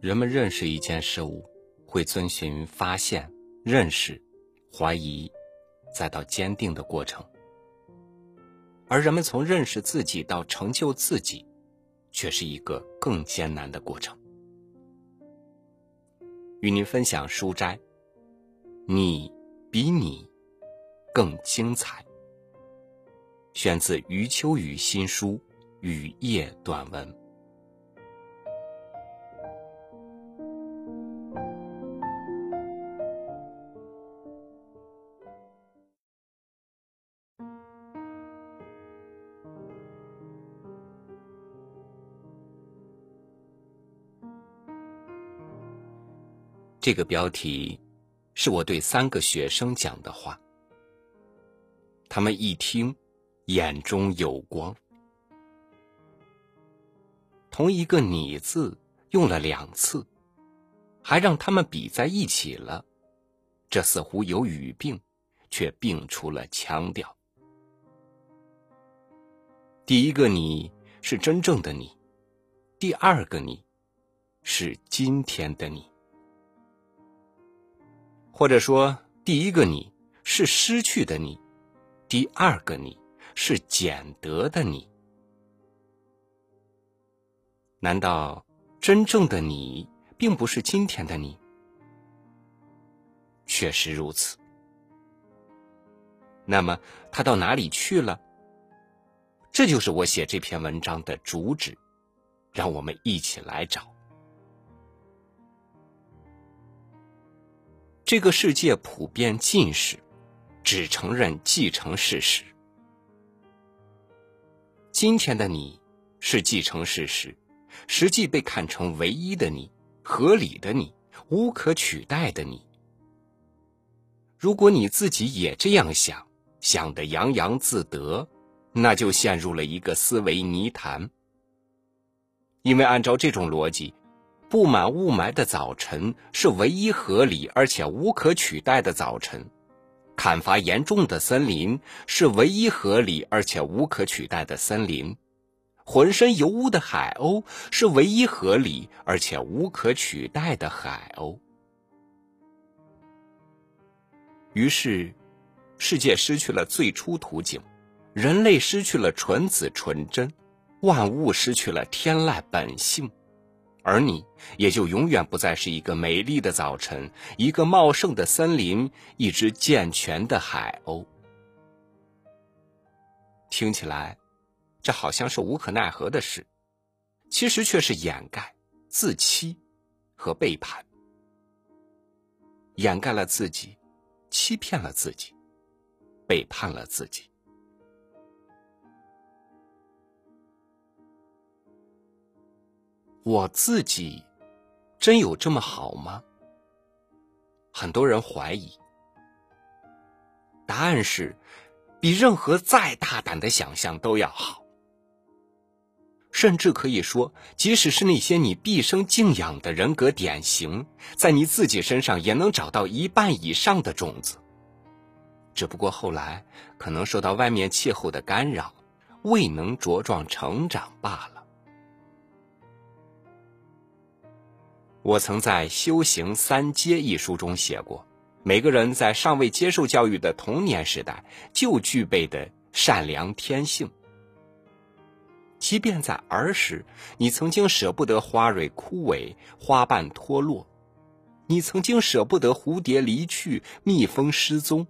人们认识一件事物，会遵循发现、认识、怀疑，再到坚定的过程；而人们从认识自己到成就自己，却是一个更艰难的过程。与您分享书斋，你比你更精彩。选自余秋雨新书《雨夜短文》。这个标题是我对三个学生讲的话，他们一听，眼中有光。同一个“你”字用了两次，还让他们比在一起了，这似乎有语病，却病出了腔调。第一个“你”是真正的你，第二个“你”是今天的你。或者说，第一个你是失去的你，第二个你是捡得的你。难道真正的你并不是今天的你？确实如此。那么他到哪里去了？这就是我写这篇文章的主旨。让我们一起来找。这个世界普遍近视，只承认继承事实。今天的你是继承事实，实际被看成唯一的你、合理的你、无可取代的你。如果你自己也这样想，想得洋洋自得，那就陷入了一个思维泥潭。因为按照这种逻辑。布满雾霾的早晨是唯一合理而且无可取代的早晨，砍伐严重的森林是唯一合理而且无可取代的森林，浑身油污的海鸥是唯一合理而且无可取代的海鸥。于是，世界失去了最初图景，人类失去了纯子纯真，万物失去了天籁本性。而你也就永远不再是一个美丽的早晨，一个茂盛的森林，一只健全的海鸥。听起来，这好像是无可奈何的事，其实却是掩盖、自欺和背叛，掩盖了自己，欺骗了自己，背叛了自己。我自己真有这么好吗？很多人怀疑。答案是，比任何再大胆的想象都要好。甚至可以说，即使是那些你毕生敬仰的人格典型，在你自己身上也能找到一半以上的种子。只不过后来可能受到外面气候的干扰，未能茁壮成长罢了。我曾在《修行三阶》一书中写过，每个人在尚未接受教育的童年时代就具备的善良天性。即便在儿时，你曾经舍不得花蕊枯萎、花瓣脱落，你曾经舍不得蝴蝶离去、蜜蜂失踪，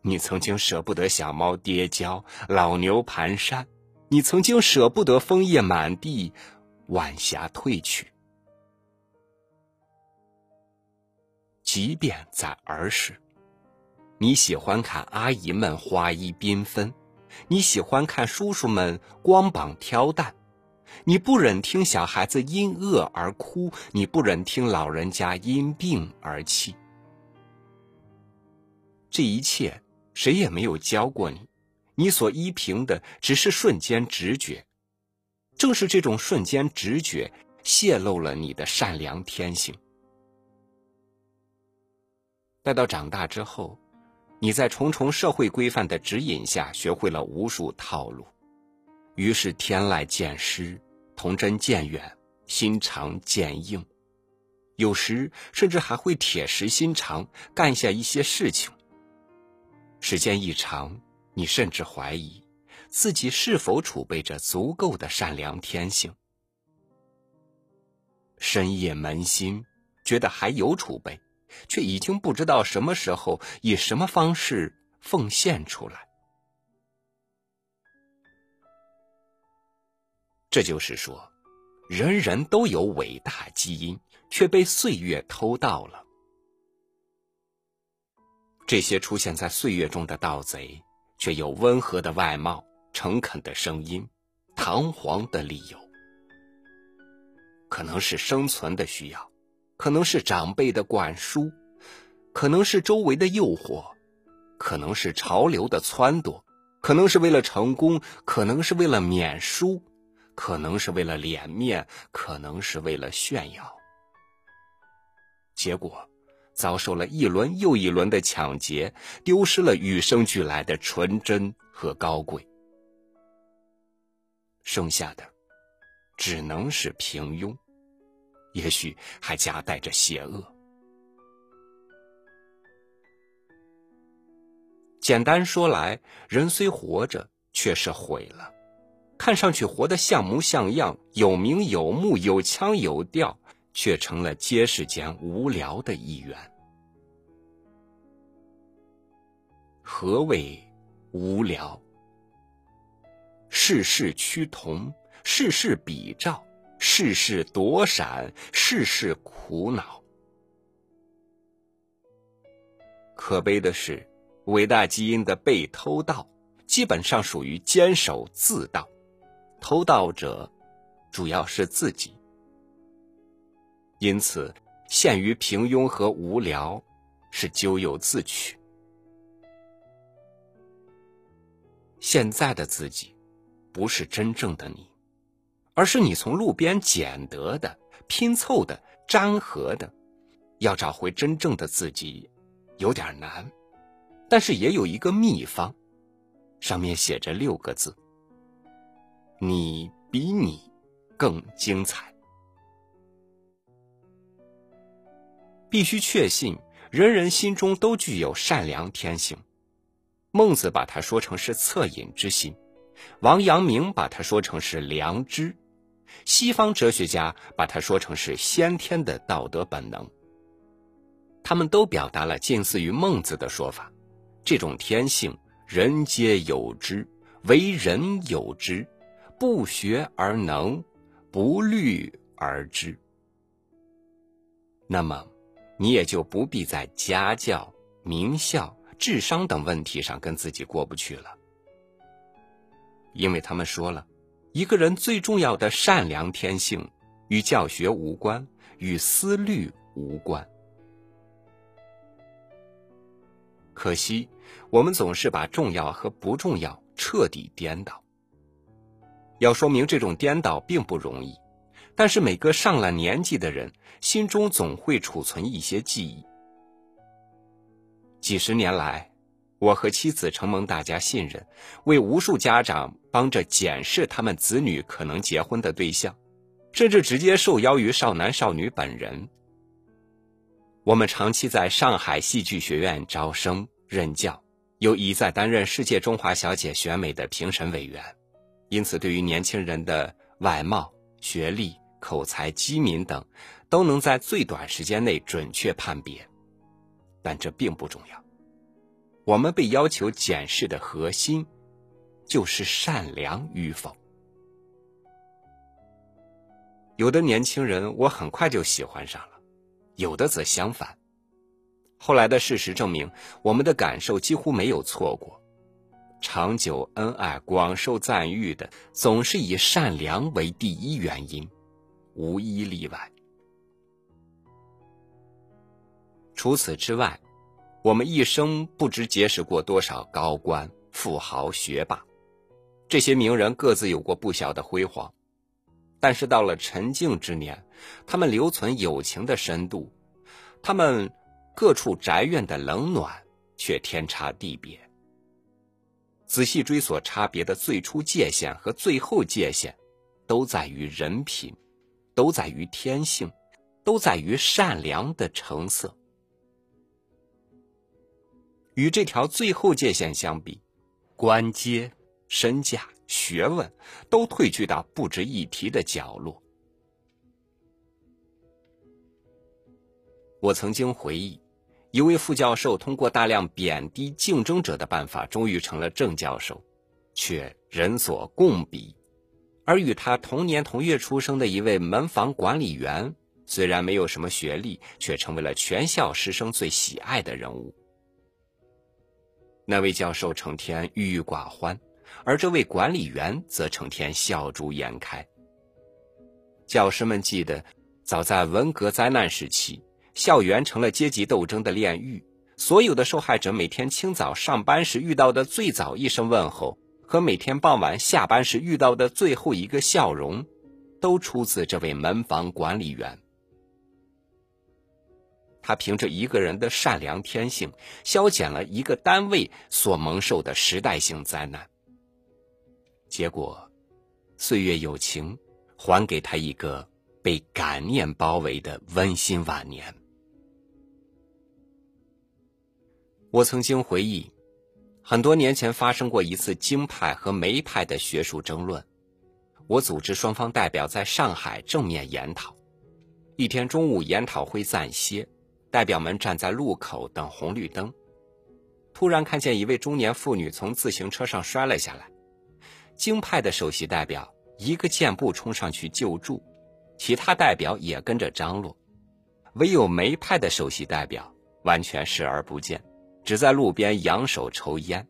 你曾经舍不得小猫跌跤、老牛蹒跚，你曾经舍不得枫叶满地、晚霞褪去。即便在儿时，你喜欢看阿姨们花衣缤纷，你喜欢看叔叔们光膀挑担，你不忍听小孩子因饿而哭，你不忍听老人家因病而泣。这一切谁也没有教过你，你所依凭的只是瞬间直觉。正是这种瞬间直觉，泄露了你的善良天性。待到长大之后，你在重重社会规范的指引下，学会了无数套路，于是天籁渐失，童真渐远，心肠渐硬，有时甚至还会铁石心肠干下一些事情。时间一长，你甚至怀疑自己是否储备着足够的善良天性。深夜扪心，觉得还有储备，却已经不知道什么时候以什么方式奉献出来。这就是说，人人都有伟大基因，却被岁月偷盗了。这些出现在岁月中的盗贼，却有温和的外貌、诚恳的声音、堂皇的理由。可能是生存的需要，可能是长辈的灌输，可能是周围的诱惑，可能是潮流的撺掇，可能是为了成功，可能是为了免输。可能是为了脸面，可能是为了炫耀，结果遭受了一轮又一轮的抢劫，丢失了与生俱来的纯真和高贵，剩下的只能是平庸，也许还夹带着邪恶。简单说来，人虽活着，却是毁了。看上去活得像模像样、有名有目、有腔有调，却成了街市间无聊的一员。何谓无聊？世事趋同，世事比照，事事躲闪，事事苦恼。可悲的是，伟大基因的被偷盗，基本上属于坚守自盗。偷盗者主要是自己，因此陷于平庸和无聊，是咎由自取。现在的自己，不是真正的你，而是你从路边捡得的、拼凑的、粘合的。要找回真正的自己，有点难，但是也有一个秘方，上面写着六个字。你比你更精彩。必须确信，人人心中都具有善良天性。孟子把它说成是恻隐之心，王阳明把它说成是良知，西方哲学家把它说成是先天的道德本能。他们都表达了近似于孟子的说法：这种天性，人皆有之，为人有之。不学而能，不虑而知。那么，你也就不必在家教、名校、智商等问题上跟自己过不去了，因为他们说了，一个人最重要的善良天性，与教学无关，与思虑无关。可惜，我们总是把重要和不重要彻底颠倒。要说明这种颠倒并不容易，但是每个上了年纪的人心中总会储存一些记忆。几十年来，我和妻子承蒙大家信任，为无数家长帮着检视他们子女可能结婚的对象，甚至直接受邀于少男少女本人。我们长期在上海戏剧学院招生任教，又一再担任世界中华小姐选美的评审委员。因此，对于年轻人的外貌、学历、口才、机敏等，都能在最短时间内准确判别。但这并不重要。我们被要求检视的核心，就是善良与否。有的年轻人，我很快就喜欢上了；有的则相反。后来的事实证明，我们的感受几乎没有错过。长久恩爱、广受赞誉的，总是以善良为第一原因，无一例外。除此之外，我们一生不知结识过多少高官、富豪、学霸，这些名人各自有过不小的辉煌，但是到了沉静之年，他们留存友情的深度，他们各处宅院的冷暖，却天差地别。仔细追索差别的最初界限和最后界限，都在于人品，都在于天性，都在于善良的成色。与这条最后界限相比，官阶、身价、学问都退居到不值一提的角落。我曾经回忆，一位副教授通过大量贬低竞争者的办法，终于成了正教授，却人所共鄙。而与他同年同月出生的一位门房管理员，虽然没有什么学历，却成为了全校师生最喜爱的人物。那位教授成天郁郁寡欢，而这位管理员则成天笑逐颜开。教师们记得，早在文革灾难时期，校园成了阶级斗争的炼狱，所有的受害者每天清早上班时遇到的最早一声问候。和每天傍晚下班时遇到的最后一个笑容，都出自这位门房管理员。他凭着一个人的善良天性，消减了一个单位所蒙受的时代性灾难。结果，岁月有情，还给他一个被感念包围的温馨晚年。我曾经回忆。很多年前发生过一次京派和梅派的学术争论，我组织双方代表在上海正面研讨。一天中午，研讨会暂歇，代表们站在路口等红绿灯，突然看见一位中年妇女从自行车上摔了下来。京派的首席代表一个箭步冲上去救助，其他代表也跟着张罗，唯有梅派的首席代表完全视而不见。只在路边扬手抽烟。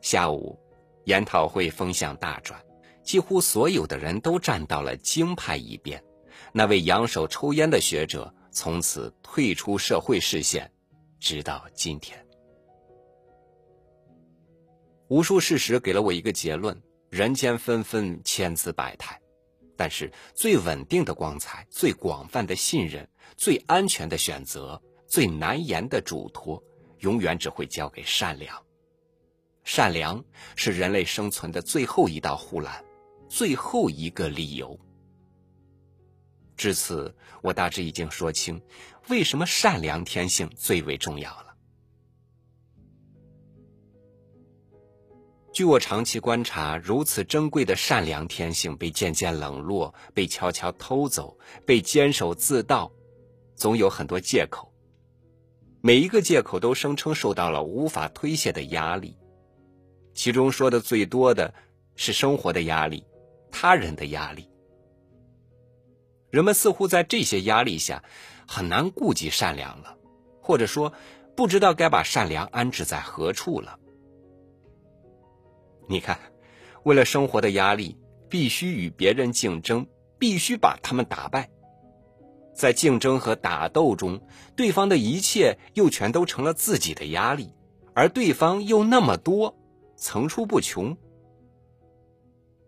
下午，研讨会风向大转，几乎所有的人都站到了京派一边。那位扬手抽烟的学者从此退出社会视线，直到今天。无数事实给了我一个结论：人间纷纷，千姿百态，但是最稳定的光彩、最广泛的信任、最安全的选择。最难言的嘱托，永远只会交给善良。善良是人类生存的最后一道护栏，最后一个理由。至此，我大致已经说清为什么善良天性最为重要了。据我长期观察，如此珍贵的善良天性被渐渐冷落，被悄悄偷走，被坚守自盗，总有很多借口。每一个借口都声称受到了无法推卸的压力，其中说的最多的是生活的压力、他人的压力。人们似乎在这些压力下很难顾及善良了，或者说不知道该把善良安置在何处了。你看，为了生活的压力，必须与别人竞争，必须把他们打败。在竞争和打斗中，对方的一切又全都成了自己的压力，而对方又那么多，层出不穷。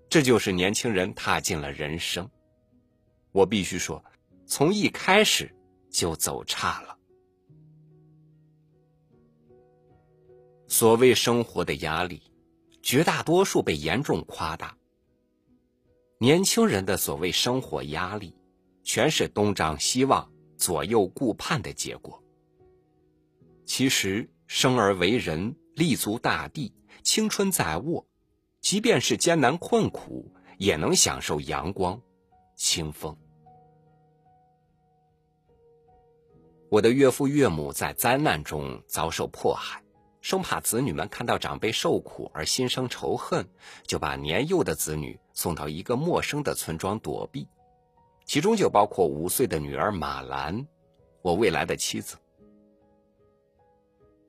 这就是年轻人踏进了人生。我必须说，从一开始就走差了。所谓生活的压力，绝大多数被严重夸大。年轻人的所谓生活压力。全是东张西望、左右顾盼的结果。其实，生而为人，立足大地，青春在握，即便是艰难困苦，也能享受阳光、清风。我的岳父岳母在灾难中遭受迫害，生怕子女们看到长辈受苦而心生仇恨，就把年幼的子女送到一个陌生的村庄躲避。其中就包括五岁的女儿马兰，我未来的妻子。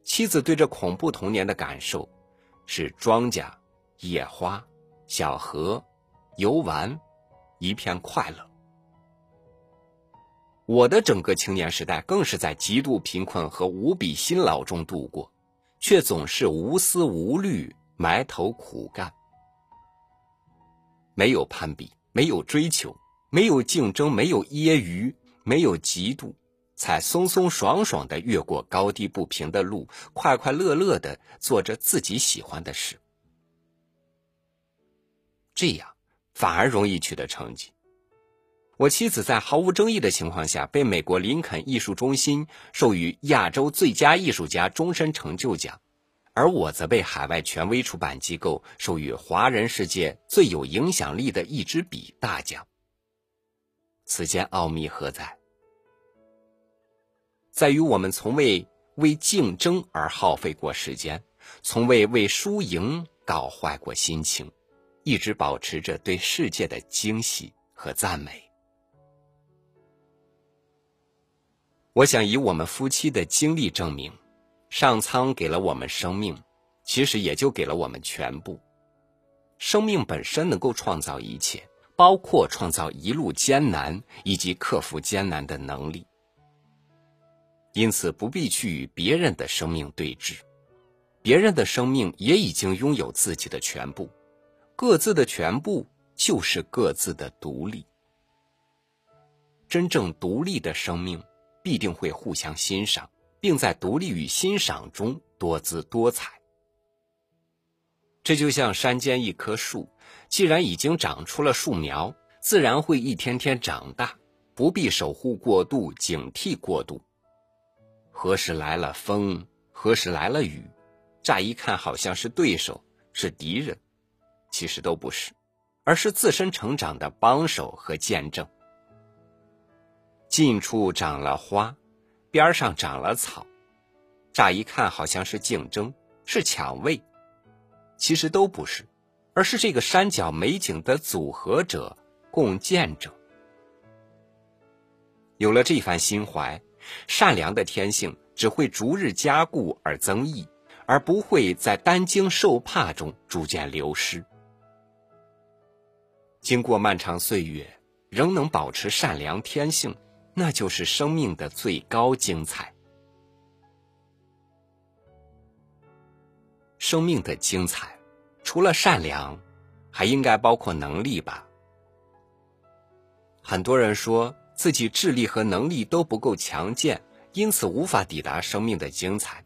妻子对这恐怖童年的感受，是庄稼、野花、小河、游玩，一片快乐。我的整个青年时代更是在极度贫困和无比辛劳中度过，却总是无思无虑，埋头苦干，没有攀比，没有追求。没有竞争，没有揶揄，没有嫉妒，才松松爽爽的越过高低不平的路，快快乐乐的做着自己喜欢的事。这样反而容易取得成绩，我妻子在毫无争议的情况下被美国林肯艺术中心授予亚洲最佳艺术家终身成就奖，而我则被海外权威出版机构授予华人世界最有影响力的一支笔大奖。此间奥秘何在？在于我们从未为竞争而耗费过时间，从未为输赢搞坏过心情，一直保持着对世界的惊喜和赞美。我想以我们夫妻的经历证明，上苍给了我们生命，其实也就给了我们全部。生命本身能够创造一切，包括创造一路艰难以及克服艰难的能力。因此，不必去与别人的生命对峙，别人的生命也已经拥有自己的全部，各自的全部就是各自的独立。真正独立的生命。必定会互相欣赏，并在独立与欣赏中多姿多彩。这就像山间一棵树，既然已经长出了树苗，自然会一天天长大，不必守护过度、警惕过度。何时来了风，何时来了雨，乍一看好像是对手、是敌人，其实都不是，而是自身成长的帮手和见证。近处长了花，边上长了草，乍一看好像是竞争，是抢位，其实都不是，而是这个山脚美景的组合者、共建者。有了这番心怀，善良的天性只会逐日加固而增益，而不会在担惊受怕中逐渐流失。经过漫长岁月，仍能保持善良天性。那就是生命的最高精彩。生命的精彩，除了善良，还应该包括能力吧？很多人说自己智力和能力都不够强健，因此无法抵达生命的精彩。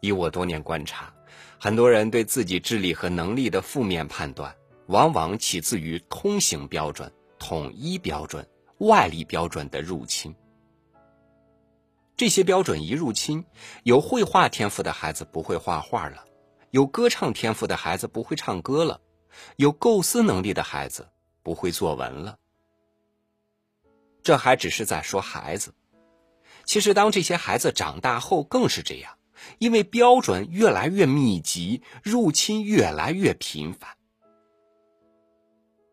以我多年观察，很多人对自己智力和能力的负面判断，往往起自于通行标准、统一标准。外力标准的入侵，这些标准一入侵，有绘画天赋的孩子不会画画了，有歌唱天赋的孩子不会唱歌了，有构思能力的孩子不会作文了。这还只是在说孩子，其实当这些孩子长大后更是这样，因为标准越来越密集，入侵越来越频繁，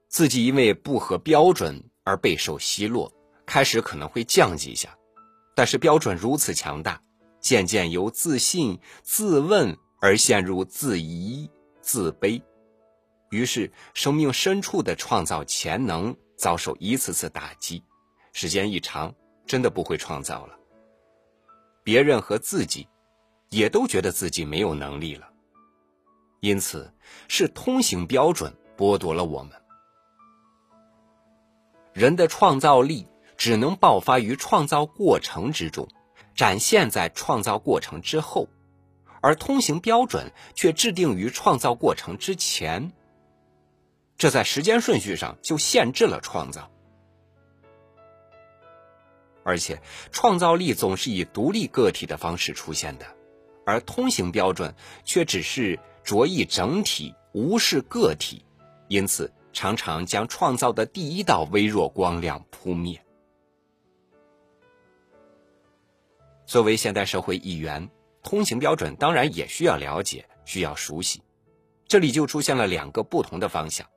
自己因为不合标准。而备受奚落，开始可能会降级一下，但是标准如此强大，渐渐由自信、自问而陷入自疑、自卑，于是生命深处的创造潜能遭受一次次打击，时间一长，真的不会创造了。别人和自己，也都觉得自己没有能力了，因此是通行标准剥夺了我们。人的创造力只能爆发于创造过程之中，展现在创造过程之后，而通行标准却制定于创造过程之前。这在时间顺序上就限制了创造，而且创造力总是以独立个体的方式出现的，而通行标准却只是着意整体，无视个体，因此。常常将创造的第一道微弱光亮扑灭。作为现代社会一员，通行标准当然也需要了解，需要熟悉。这里就出现了两个不同的方向：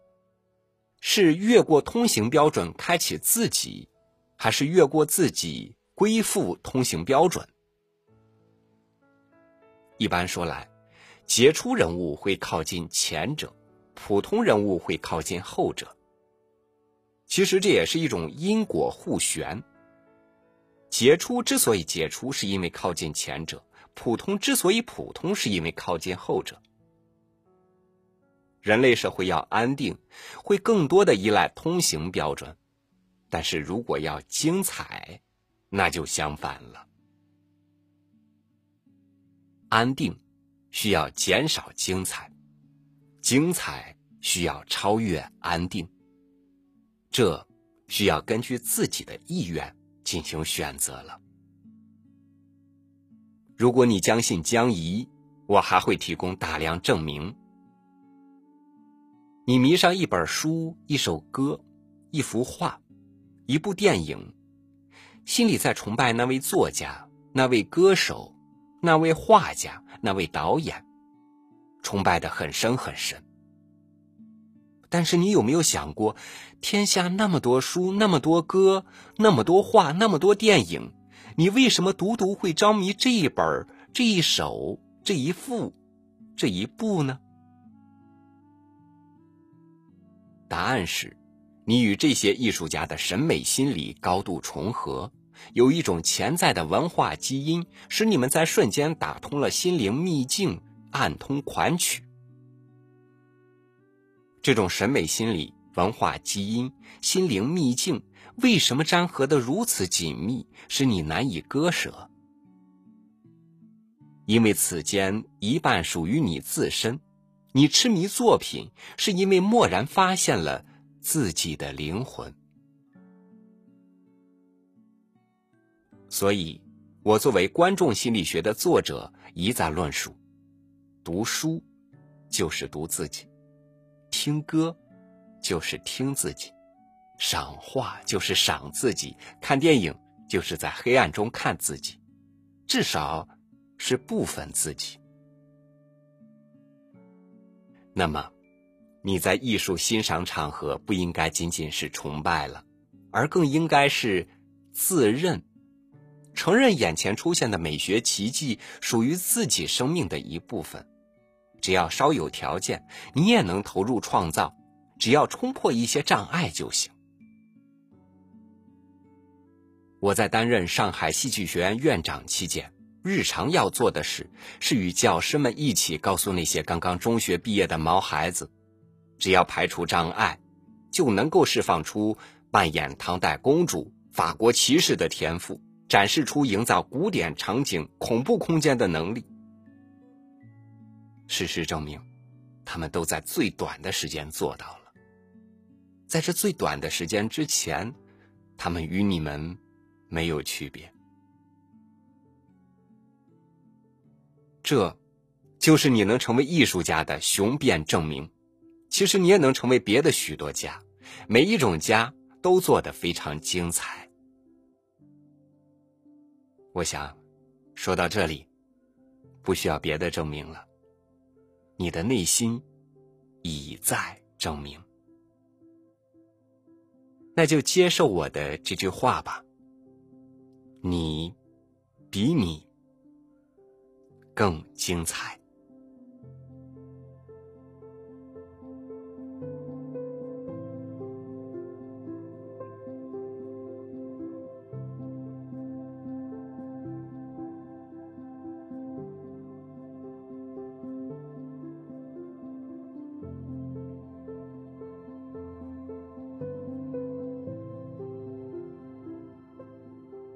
是越过通行标准开启自己，还是越过自己归附通行标准？一般说来，杰出人物会靠近前者。普通人物会靠近后者，其实这也是一种因果互旋。杰出之所以杰出，是因为靠近前者；普通之所以普通，是因为靠近后者。人类社会要安定，会更多的依赖通行标准；但是如果要精彩，那就相反了。安定需要减少精彩。精彩需要超越安定，这需要根据自己的意愿进行选择了。如果你将信将疑，我还会提供大量证明。你迷上一本书、一首歌、一幅画、一部电影，心里在崇拜那位作家、那位歌手、那位画家、那位导演，崇拜的很深很深。但是你有没有想过，天下那么多书、那么多歌、那么多画、那么多电影？你为什么独独会着迷这一本、这一首、这一幅、这一部呢？答案是，你与这些艺术家的审美心理高度重合，有一种潜在的文化基因，使你们在瞬间打通了心灵秘境，暗通款曲。这种审美心理、文化基因、心灵秘境。为什么粘合的如此紧密，使你难以割舍？因为此间一半属于你自身，你痴迷作品，是因为蓦然发现了自己的灵魂。所以，我作为观众心理学的作者，一再论述：读书就是读自己，听歌就是听自己。赏画就是赏自己，看电影就是在黑暗中看自己，至少是部分自己。那么，你在艺术欣赏场合不应该仅仅是崇拜了，而更应该是自认，承认眼前出现的美学奇迹属于自己生命的一部分。只要稍有条件，你也能投入创造，只要冲破一些障碍就行。我在担任上海戏剧学院院长期间，日常要做的事是与教师们一起告诉那些刚刚中学毕业的毛孩子，只要排除障碍，就能够释放出扮演唐代公主、法国骑士的天赋，展示出营造古典场景、恐怖空间的能力。事实证明，他们都在最短的时间做到了。在这最短的时间之前，他们与你们。没有区别，这，就是你能成为艺术家的雄辩证明。其实你也能成为别的许多家，每一种家都做得非常精彩。我想，说到这里，不需要别的证明了。你的内心已在证明，那就接受我的这句话吧。你比你更精彩。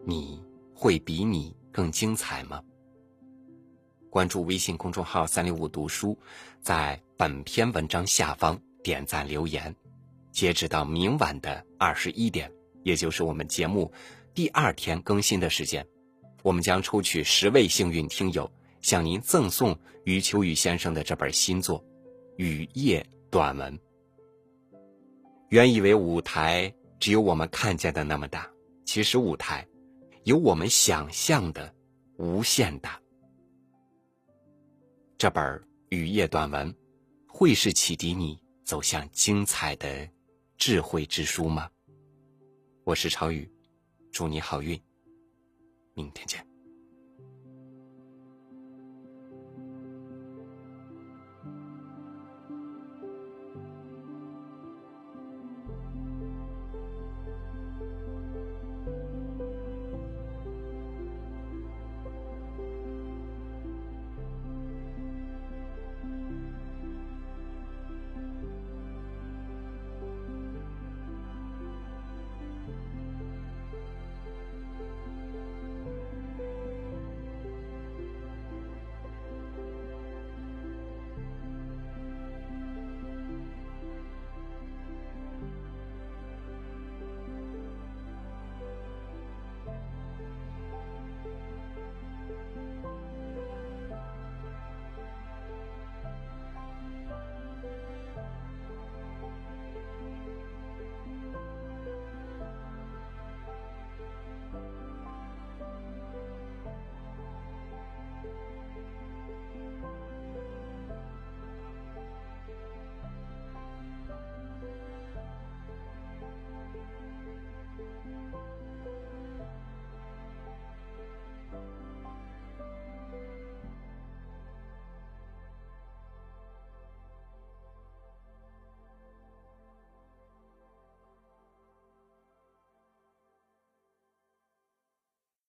你会比你更精彩吗？关注微信公众号“三六五读书”，在本篇文章下方点赞留言。截止到明晚的二十一点，也就是我们节目第二天更新的时间，我们将抽取十位幸运听友，向您赠送余秋雨先生的这本新作《雨夜短文》。原以为舞台只有我们看见的那么大，其实舞台。有我们想象的无限大。这本雨夜短文，会是启迪你走向精彩的智慧之书吗？我是超宇，祝你好运，明天见。